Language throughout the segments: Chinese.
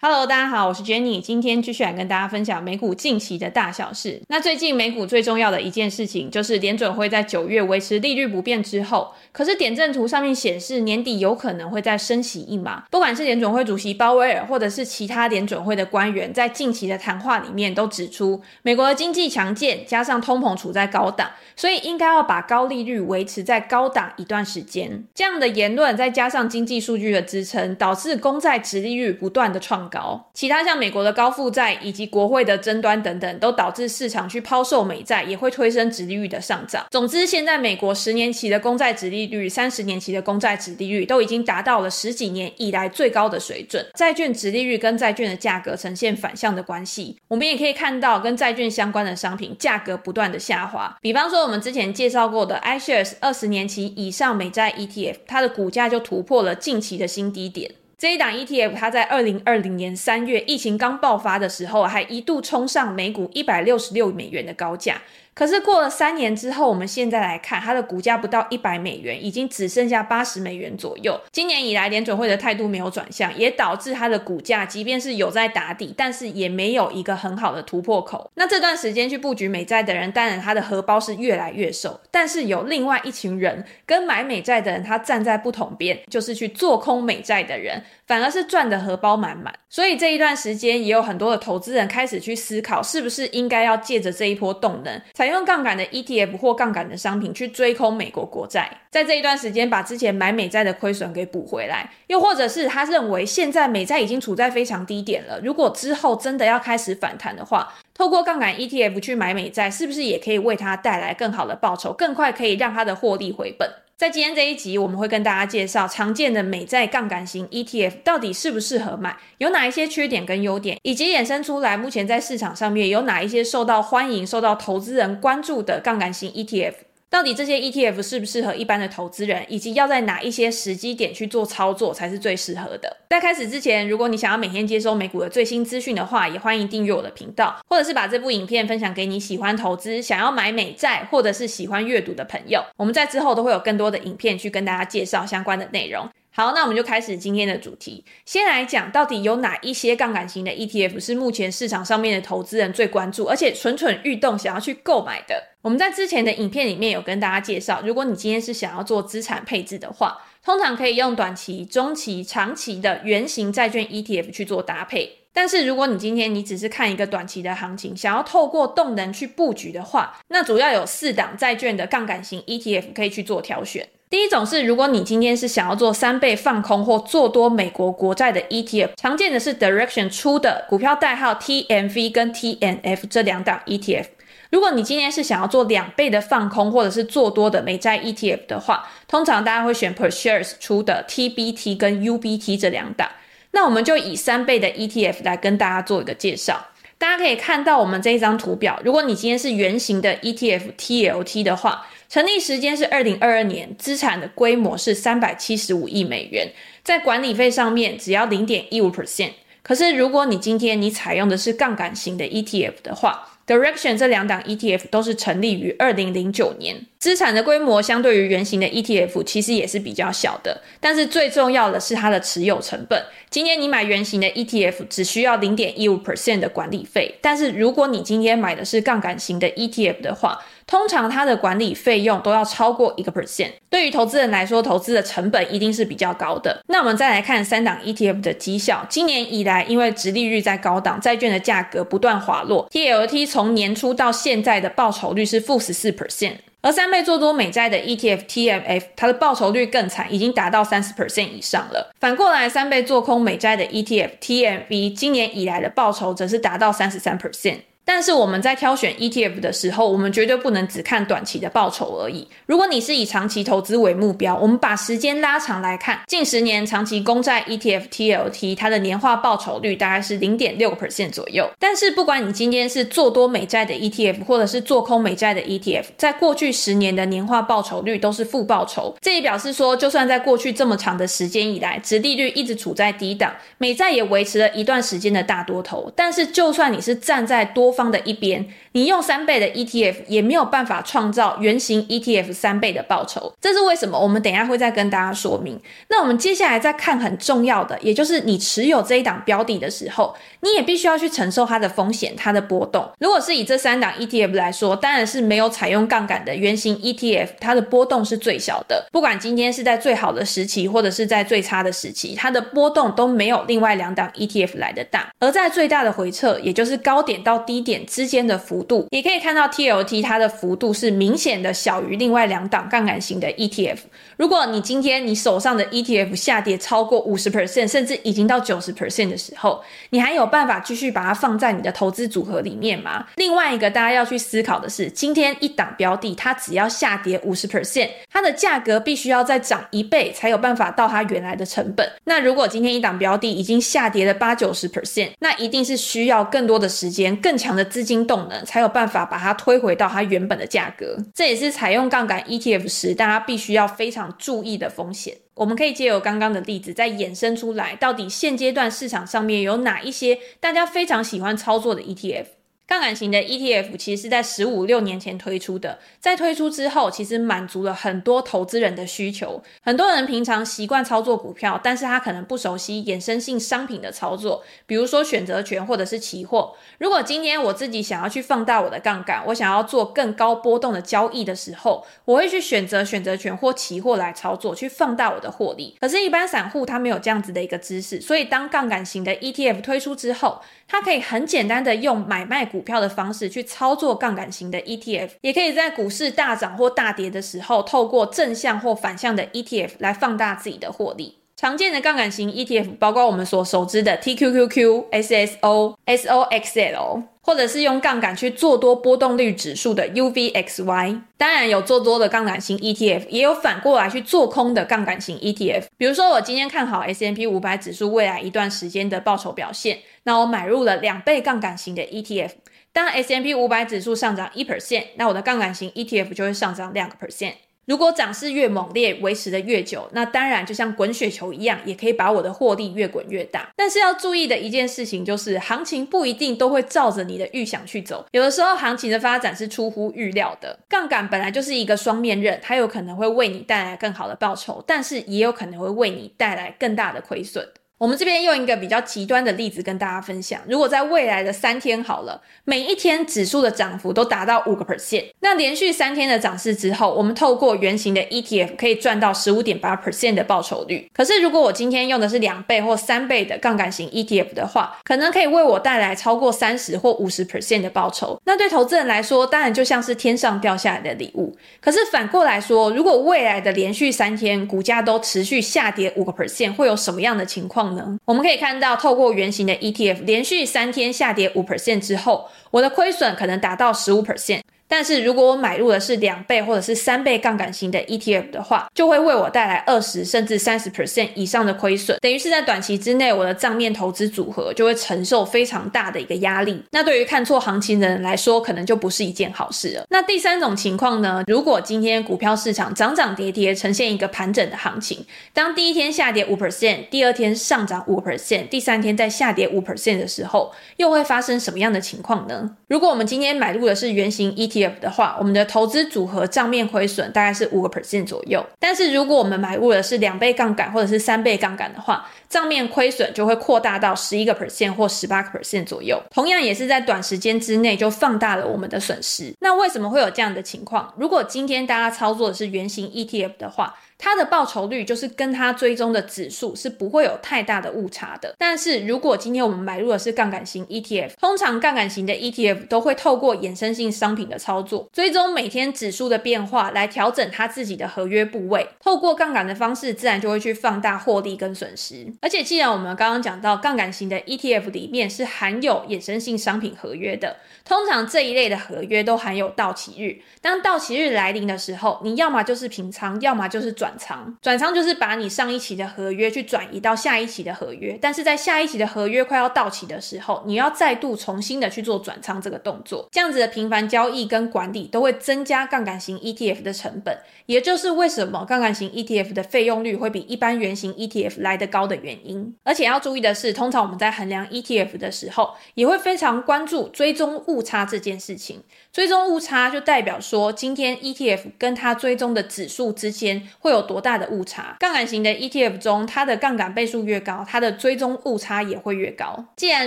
Hello，大家好，我是 Jenny，今天继续来跟大家分享美股近期的大小事。那最近美股最重要的一件事情，就是联准会在九月维持利率不变之后，可是点阵图上面显示年底有可能会再升息一码。不管是联准会主席鲍威尔，或者是其他联准会的官员，在近期的谈话里面都指出，美国的经济强健，加上通膨处在高档，所以应该要把高利率维持在高档一段时间。这样的言论再加上经济数据的支撑，导致公债殖利率不断的创高，其他像美国的高负债以及国会的争端等等，都导致市场去抛售美债，也会推升殖利率的上涨。总之，现在美国十年期的公债殖利率、三十年期的公债殖利率都已经达到了十几年以来最高的水准，债券殖利率跟债券的价格呈现反向的关系。我们也可以看到，跟债券相关的商品价格不断的下滑。比方说，我们之前介绍过的 iShares 二十年期以上美债 ETF，它的股价就突破了近期的新低点。这一档 ETF，它在二零二零年三月疫情刚爆发的时候，还一度冲上每股一百六十六美元的高价。可是过了三年之后，我们现在来看，它的股价不到一百美元，已经只剩下八十美元左右。今年以来，联准会的态度没有转向，也导致它的股价即便是有在打底，但是也没有一个很好的突破口。那这段时间去布局美债的人，当然他的荷包是越来越瘦。但是有另外一群人，跟买美债的人他站在不同边，就是去做空美债的人，反而是赚的荷包满满。所以这一段时间，也有很多的投资人开始去思考，是不是应该要借着这一波动能，才用杠杆的 ETF 或杠杆的商品去追空美国国债，在这一段时间把之前买美债的亏损给补回来，又或者是他认为现在美债已经处在非常低点了，如果之后真的要开始反弹的话，透过杠杆 ETF 去买美债，是不是也可以为他带来更好的报酬，更快可以让他的获利回本？在今天这一集，我们会跟大家介绍常见的美债杠杆型 ETF 到底适不适合买，有哪一些缺点跟优点，以及衍生出来目前在市场上面有哪一些受到欢迎、受到投资人关注的杠杆型 ETF。到底这些 ETF 适不适合一般的投资人，以及要在哪一些时机点去做操作才是最适合的？在开始之前，如果你想要每天接收美股的最新资讯的话，也欢迎订阅我的频道，或者是把这部影片分享给你喜欢投资、想要买美债或者是喜欢阅读的朋友。我们在之后都会有更多的影片去跟大家介绍相关的内容。好，那我们就开始今天的主题。先来讲，到底有哪一些杠杆型的 ETF 是目前市场上面的投资人最关注，而且蠢蠢欲动想要去购买的？我们在之前的影片里面有跟大家介绍，如果你今天是想要做资产配置的话，通常可以用短期、中期、长期的圆形债券 ETF 去做搭配。但是如果你今天你只是看一个短期的行情，想要透过动能去布局的话，那主要有四档债券的杠杆型 ETF 可以去做挑选。第一种是，如果你今天是想要做三倍放空或做多美国国债的 ETF，常见的是 Direction 出的股票代号 TMV 跟 TNF 这两档 ETF。如果你今天是想要做两倍的放空或者是做多的美债 ETF 的话，通常大家会选 PreShares 出的 TBT 跟 UBT 这两档。那我们就以三倍的 ETF 来跟大家做一个介绍。大家可以看到我们这一张图表，如果你今天是圆形的 ETF TLT 的话，成立时间是二零二二年，资产的规模是三百七十五亿美元，在管理费上面只要零点一五 percent。可是如果你今天你采用的是杠杆型的 ETF 的话，Direction 这两档 ETF 都是成立于二零零九年。资产的规模相对于原型的 ETF 其实也是比较小的，但是最重要的是它的持有成本。今天你买原型的 ETF 只需要零点一五 percent 的管理费，但是如果你今天买的是杠杆型的 ETF 的话，通常它的管理费用都要超过一个 percent。对于投资人来说，投资的成本一定是比较高的。那我们再来看三档 ETF 的绩效，今年以来因为殖利率在高档，债券的价格不断滑落，TLT 从年初到现在的报酬率是负十四 percent。而三倍做多美债的 ETF TMF，它的报酬率更惨，已经达到三十 percent 以上了。反过来，三倍做空美债的 ETF TMV，今年以来的报酬则是达到三十三 percent。但是我们在挑选 ETF 的时候，我们绝对不能只看短期的报酬而已。如果你是以长期投资为目标，我们把时间拉长来看，近十年长期公债 ETF TLT 它的年化报酬率大概是零点六 percent 左右。但是不管你今天是做多美债的 ETF，或者是做空美债的 ETF，在过去十年的年化报酬率都是负报酬。这也表示说，就算在过去这么长的时间以来，殖利率一直处在低档，美债也维持了一段时间的大多头。但是就算你是站在多方的一边，你用三倍的 ETF 也没有办法创造原型 ETF 三倍的报酬。这是为什么？我们等一下会再跟大家说明。那我们接下来再看很重要的，也就是你持有这一档标的的时候，你也必须要去承受它的风险、它的波动。如果是以这三档 ETF 来说，当然是没有采用杠杆的原型 ETF，它的波动是最小的。不管今天是在最好的时期，或者是在最差的时期，它的波动都没有另外两档 ETF 来得大。而在最大的回撤，也就是高点到低点之间的幅度，也可以看到 TLT 它的幅度是明显的小于另外两档杠杆型的 ETF。如果你今天你手上的 ETF 下跌超过五十 percent，甚至已经到九十 percent 的时候，你还有办法继续把它放在你的投资组合里面吗？另外一个大家要去思考的是，今天一档标的它只要下跌五十 percent，它的价格必须要再涨一倍才有办法到它原来的成本。那如果今天一档标的已经下跌了八九十 percent，那一定是需要更多的时间、更强的资金动能，才有办法把它推回到它原本的价格。这也是采用杠杆 ETF 时，大家必须要非常注意的风险。我们可以借由刚刚的例子，再衍生出来，到底现阶段市场上面有哪一些大家非常喜欢操作的 ETF。杠杆型的 ETF 其实是在十五六年前推出的，在推出之后，其实满足了很多投资人的需求。很多人平常习惯操作股票，但是他可能不熟悉衍生性商品的操作，比如说选择权或者是期货。如果今天我自己想要去放大我的杠杆，我想要做更高波动的交易的时候，我会去选择选择权或期货来操作，去放大我的获利。可是，一般散户他没有这样子的一个知识，所以当杠杆型的 ETF 推出之后，他可以很简单的用买卖股股票的方式去操作杠杆型的 ETF，也可以在股市大涨或大跌的时候，透过正向或反向的 ETF 来放大自己的获利。常见的杠杆型 ETF 包括我们所熟知的 TQQQ、SSO、SOXL，或者是用杠杆去做多波动率指数的 UVXY。当然有做多的杠杆型 ETF，也有反过来去做空的杠杆型 ETF。比如说我今天看好 S&P 500指数未来一段时间的报酬表现，那我买入了两倍杠杆型的 ETF。当 S&P 500指数上涨一 percent，那我的杠杆型 ETF 就会上涨两个 percent。如果涨势越猛烈，维持的越久，那当然就像滚雪球一样，也可以把我的获利越滚越大。但是要注意的一件事情就是，行情不一定都会照着你的预想去走，有的时候行情的发展是出乎预料的。杠杆本来就是一个双面刃，它有可能会为你带来更好的报酬，但是也有可能会为你带来更大的亏损。我们这边用一个比较极端的例子跟大家分享，如果在未来的三天好了，每一天指数的涨幅都达到五个 percent，那连续三天的涨势之后，我们透过圆形的 ETF 可以赚到十五点八 percent 的报酬率。可是如果我今天用的是两倍或三倍的杠杆型 ETF 的话，可能可以为我带来超过三十或五十 percent 的报酬。那对投资人来说，当然就像是天上掉下来的礼物。可是反过来说，如果未来的连续三天股价都持续下跌五个 percent，会有什么样的情况？我们可以看到，透过圆形的 ETF 连续三天下跌五 percent 之后，我的亏损可能达到十五 percent。但是如果我买入的是两倍或者是三倍杠杆型的 ETF 的话，就会为我带来二十甚至三十 percent 以上的亏损，等于是在短期之内，我的账面投资组合就会承受非常大的一个压力。那对于看错行情的人来说，可能就不是一件好事了。那第三种情况呢？如果今天股票市场涨涨跌跌，呈现一个盘整的行情，当第一天下跌五 percent，第二天上涨五 percent，第三天再下跌五 percent 的时候，又会发生什么样的情况呢？如果我们今天买入的是原型 ETF。的话，我们的投资组合账面亏损大概是五个 percent 左右。但是如果我们买入的是两倍杠杆或者是三倍杠杆的话，账面亏损就会扩大到十一个 percent 或十八个 percent 左右。同样也是在短时间之内就放大了我们的损失。那为什么会有这样的情况？如果今天大家操作的是原型 ETF 的话，它的报酬率就是跟它追踪的指数是不会有太大的误差的。但是如果今天我们买入的是杠杆型 ETF，通常杠杆型的 ETF 都会透过衍生性商品的操作，追踪每天指数的变化来调整它自己的合约部位。透过杠杆的方式，自然就会去放大获利跟损失。而且既然我们刚刚讲到杠杆型的 ETF 里面是含有衍生性商品合约的，通常这一类的合约都含有到期日。当到期日来临的时候，你要么就是平仓，要么就是。转仓，转仓就是把你上一期的合约去转移到下一期的合约，但是在下一期的合约快要到期的时候，你要再度重新的去做转仓这个动作。这样子的频繁交易跟管理都会增加杠杆型 ETF 的成本，也就是为什么杠杆型 ETF 的费用率会比一般原型 ETF 来得高的原因。而且要注意的是，通常我们在衡量 ETF 的时候，也会非常关注追踪误差这件事情。追踪误差就代表说，今天 ETF 跟它追踪的指数之间会有多大的误差。杠杆型的 ETF 中，它的杠杆倍数越高，它的追踪误差也会越高。既然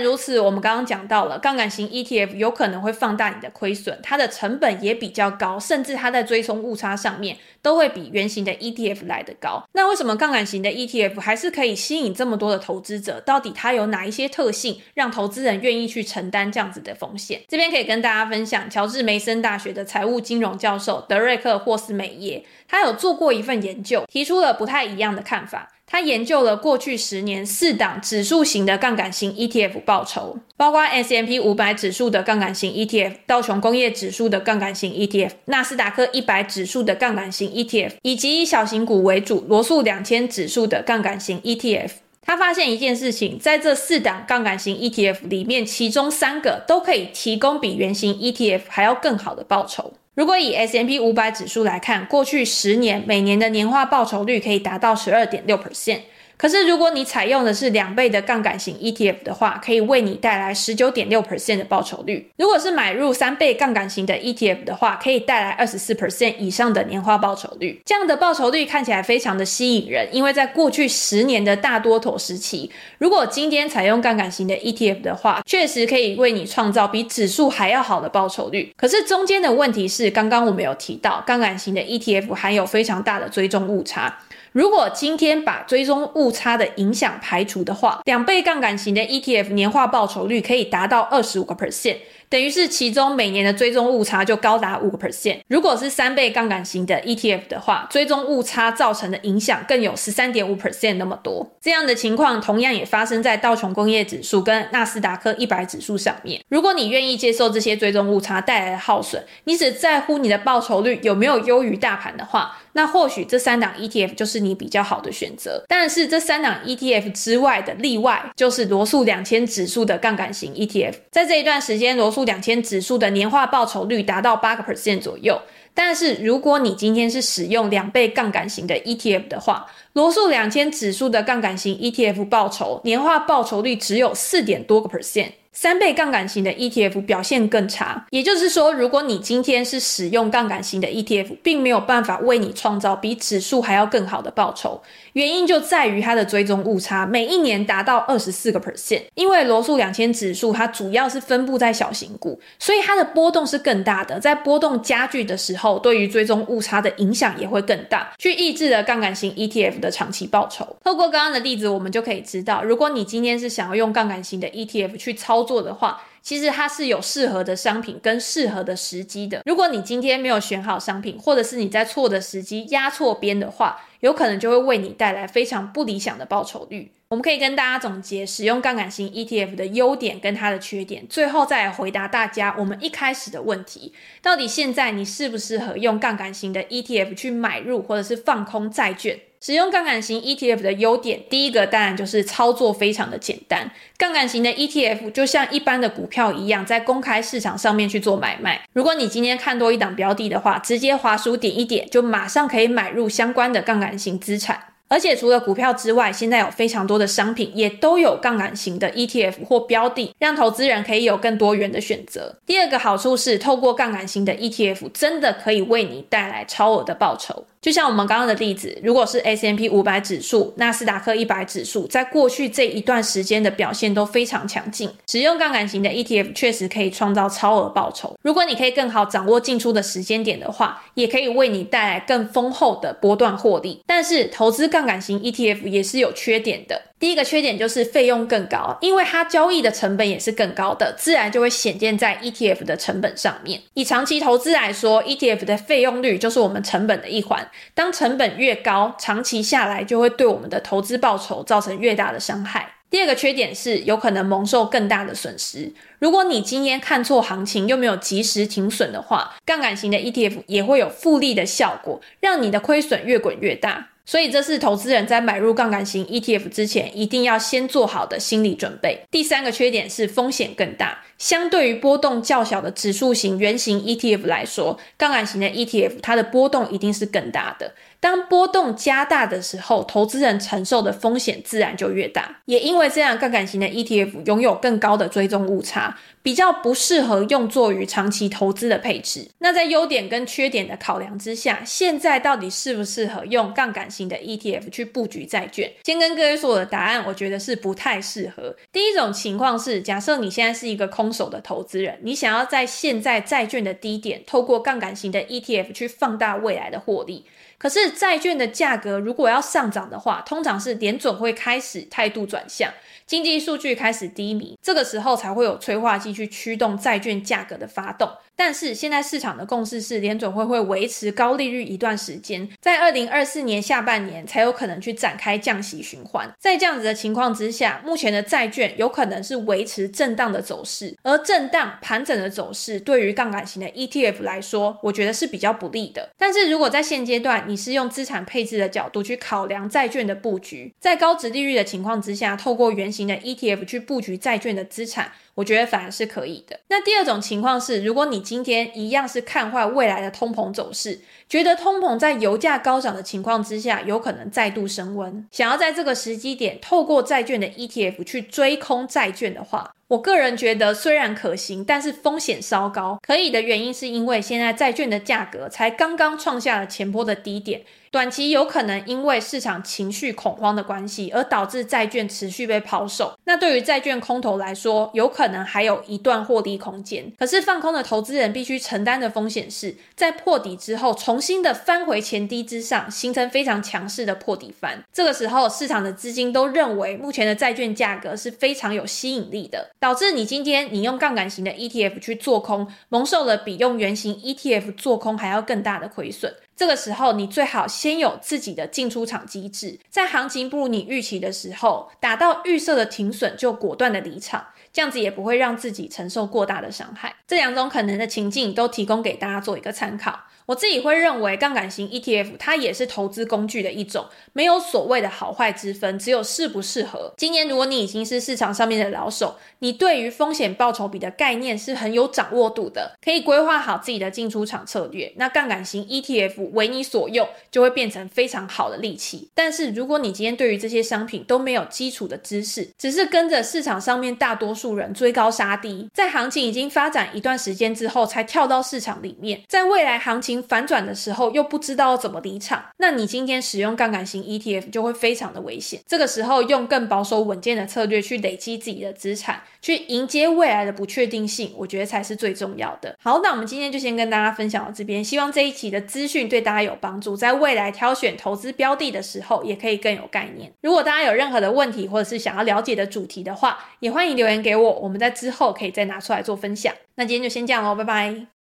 如此，我们刚刚讲到了杠杆型 ETF 有有可能会放大你的亏损，它的成本也比较高，甚至它在追踪误差上面都会比原形的 ETF 来得高。那为什么杠杆型的 ETF 还是可以吸引这么多的投资者？到底它有哪一些特性，让投资人愿意去承担这样子的风险？这边可以跟大家分享，乔治。梅森大学的财务金融教授德瑞克·霍斯美耶，他有做过一份研究，提出了不太一样的看法。他研究了过去十年四档指数型的杠杆型 ETF 报酬，包括 S M P 五百指数的杠杆型 ETF、道琼工业指数的杠杆型 ETF、纳斯达克一百指数的杠杆型 ETF，以及以小型股为主罗素两千指数的杠杆型 ETF。他发现一件事情，在这四档杠杆型 ETF 里面，其中三个都可以提供比原型 ETF 还要更好的报酬。如果以 S M P 五百指数来看，过去十年每年的年化报酬率可以达到十二点六 percent。可是，如果你采用的是两倍的杠杆型 ETF 的话，可以为你带来十九点六 percent 的报酬率。如果是买入三倍杠杆型的 ETF 的话，可以带来二十四 percent 以上的年化报酬率。这样的报酬率看起来非常的吸引人，因为在过去十年的大多头时期，如果今天采用杠杆型的 ETF 的话，确实可以为你创造比指数还要好的报酬率。可是中间的问题是，刚刚我们有提到，杠杆型的 ETF 含有非常大的追踪误差。如果今天把追踪误差的影响排除的话，两倍杠杆型的 ETF 年化报酬率可以达到二十五个 percent。等于是其中每年的追踪误差就高达五个 percent。如果是三倍杠杆型的 ETF 的话，追踪误差造成的影响更有十三点五 percent 那么多。这样的情况同样也发生在道琼工业指数跟纳斯达克一百指数上面。如果你愿意接受这些追踪误差带来的耗损，你只在乎你的报酬率有没有优于大盘的话，那或许这三档 ETF 就是你比较好的选择。但是这三档 ETF 之外的例外，就是罗素两千指数的杠杆型 ETF。在这一段时间，罗素两千指数的年化报酬率达到八个 percent 左右，但是如果你今天是使用两倍杠杆型的 ETF 的话，罗素两千指数的杠杆型 ETF 报酬年化报酬率只有四点多个 percent。三倍杠杆型的 ETF 表现更差，也就是说，如果你今天是使用杠杆型的 ETF，并没有办法为你创造比指数还要更好的报酬。原因就在于它的追踪误差每一年达到二十四个 percent。因为罗素两千指数它主要是分布在小型股，所以它的波动是更大的。在波动加剧的时候，对于追踪误差的影响也会更大，去抑制了杠杆型 ETF 的长期报酬。透过刚刚的例子，我们就可以知道，如果你今天是想要用杠杆型的 ETF 去操操作的话，其实它是有适合的商品跟适合的时机的。如果你今天没有选好商品，或者是你在错的时机压错边的话，有可能就会为你带来非常不理想的报酬率。我们可以跟大家总结使用杠杆型 ETF 的优点跟它的缺点，最后再来回答大家我们一开始的问题：到底现在你适不适合用杠杆型的 ETF 去买入或者是放空债券？使用杠杆型 ETF 的优点，第一个当然就是操作非常的简单。杠杆型的 ETF 就像一般的股票一样，在公开市场上面去做买卖。如果你今天看多一档标的的话，直接滑鼠点一点，就马上可以买入相关的杠杆型资产。而且除了股票之外，现在有非常多的商品也都有杠杆型的 ETF 或标的，让投资人可以有更多元的选择。第二个好处是，透过杠杆型的 ETF，真的可以为你带来超额的报酬。就像我们刚刚的例子，如果是 S&P 500指数、纳斯达克100指数，在过去这一段时间的表现都非常强劲。使用杠杆型的 ETF 确实可以创造超额报酬。如果你可以更好掌握进出的时间点的话，也可以为你带来更丰厚的波段获利。但是，投资杠杆型 ETF 也是有缺点的。第一个缺点就是费用更高，因为它交易的成本也是更高的，自然就会显现在 ETF 的成本上面。以长期投资来说，ETF 的费用率就是我们成本的一环。当成本越高，长期下来就会对我们的投资报酬造成越大的伤害。第二个缺点是有可能蒙受更大的损失。如果你今天看错行情又没有及时停损的话，杠杆型的 ETF 也会有复利的效果，让你的亏损越滚越大。所以这是投资人在买入杠杆型 ETF 之前一定要先做好的心理准备。第三个缺点是风险更大，相对于波动较小的指数型圆形 ETF 来说，杠杆型的 ETF 它的波动一定是更大的。当波动加大的时候，投资人承受的风险自然就越大。也因为这样，杠杆型的 ETF 拥有更高的追踪误差，比较不适合用作于长期投资的配置。那在优点跟缺点的考量之下，现在到底适不适合用杠杆型的 ETF 去布局债券？先跟各位说我的答案，我觉得是不太适合。第一种情况是，假设你现在是一个空手的投资人，你想要在现在债券的低点，透过杠杆型的 ETF 去放大未来的获利。可是债券的价格如果要上涨的话，通常是联准会开始态度转向。经济数据开始低迷，这个时候才会有催化剂去驱动债券价格的发动。但是现在市场的共识是，联准会会维持高利率一段时间，在二零二四年下半年才有可能去展开降息循环。在这样子的情况之下，目前的债券有可能是维持震荡的走势，而震荡盘整的走势对于杠杆型的 ETF 来说，我觉得是比较不利的。但是如果在现阶段你是用资产配置的角度去考量债券的布局，在高值利率的情况之下，透过原型的 ETF 去布局债券的资产，我觉得反而是可以的。那第二种情况是，如果你今天一样是看坏未来的通膨走势，觉得通膨在油价高涨的情况之下有可能再度升温，想要在这个时机点透过债券的 ETF 去追空债券的话，我个人觉得虽然可行，但是风险稍高。可以的原因是因为现在债券的价格才刚刚创下了前波的低点。短期有可能因为市场情绪恐慌的关系，而导致债券持续被抛售。那对于债券空头来说，有可能还有一段获利空间。可是放空的投资人必须承担的风险是，在破底之后，重新的翻回前低之上，形成非常强势的破底翻。这个时候，市场的资金都认为目前的债券价格是非常有吸引力的，导致你今天你用杠杆型的 ETF 去做空，蒙受了比用原型 ETF 做空还要更大的亏损。这个时候，你最好先有自己的进出场机制，在行情不如你预期的时候，打到预设的停损就果断的离场，这样子也不会让自己承受过大的伤害。这两种可能的情境都提供给大家做一个参考。我自己会认为，杠杆型 ETF 它也是投资工具的一种，没有所谓的好坏之分，只有适不适合。今年如果你已经是市场上面的老手，你对于风险报酬比的概念是很有掌握度的，可以规划好自己的进出场策略。那杠杆型 ETF 为你所用，就会变成非常好的利器。但是如果你今天对于这些商品都没有基础的知识，只是跟着市场上面大多数人追高杀低，在行情已经发展一段时间之后才跳到市场里面，在未来行情。反转的时候又不知道怎么离场，那你今天使用杠杆型 ETF 就会非常的危险。这个时候用更保守稳健的策略去累积自己的资产，去迎接未来的不确定性，我觉得才是最重要的。好，那我们今天就先跟大家分享到这边，希望这一期的资讯对大家有帮助，在未来挑选投资标的的时候也可以更有概念。如果大家有任何的问题或者是想要了解的主题的话，也欢迎留言给我，我们在之后可以再拿出来做分享。那今天就先这样喽，拜拜。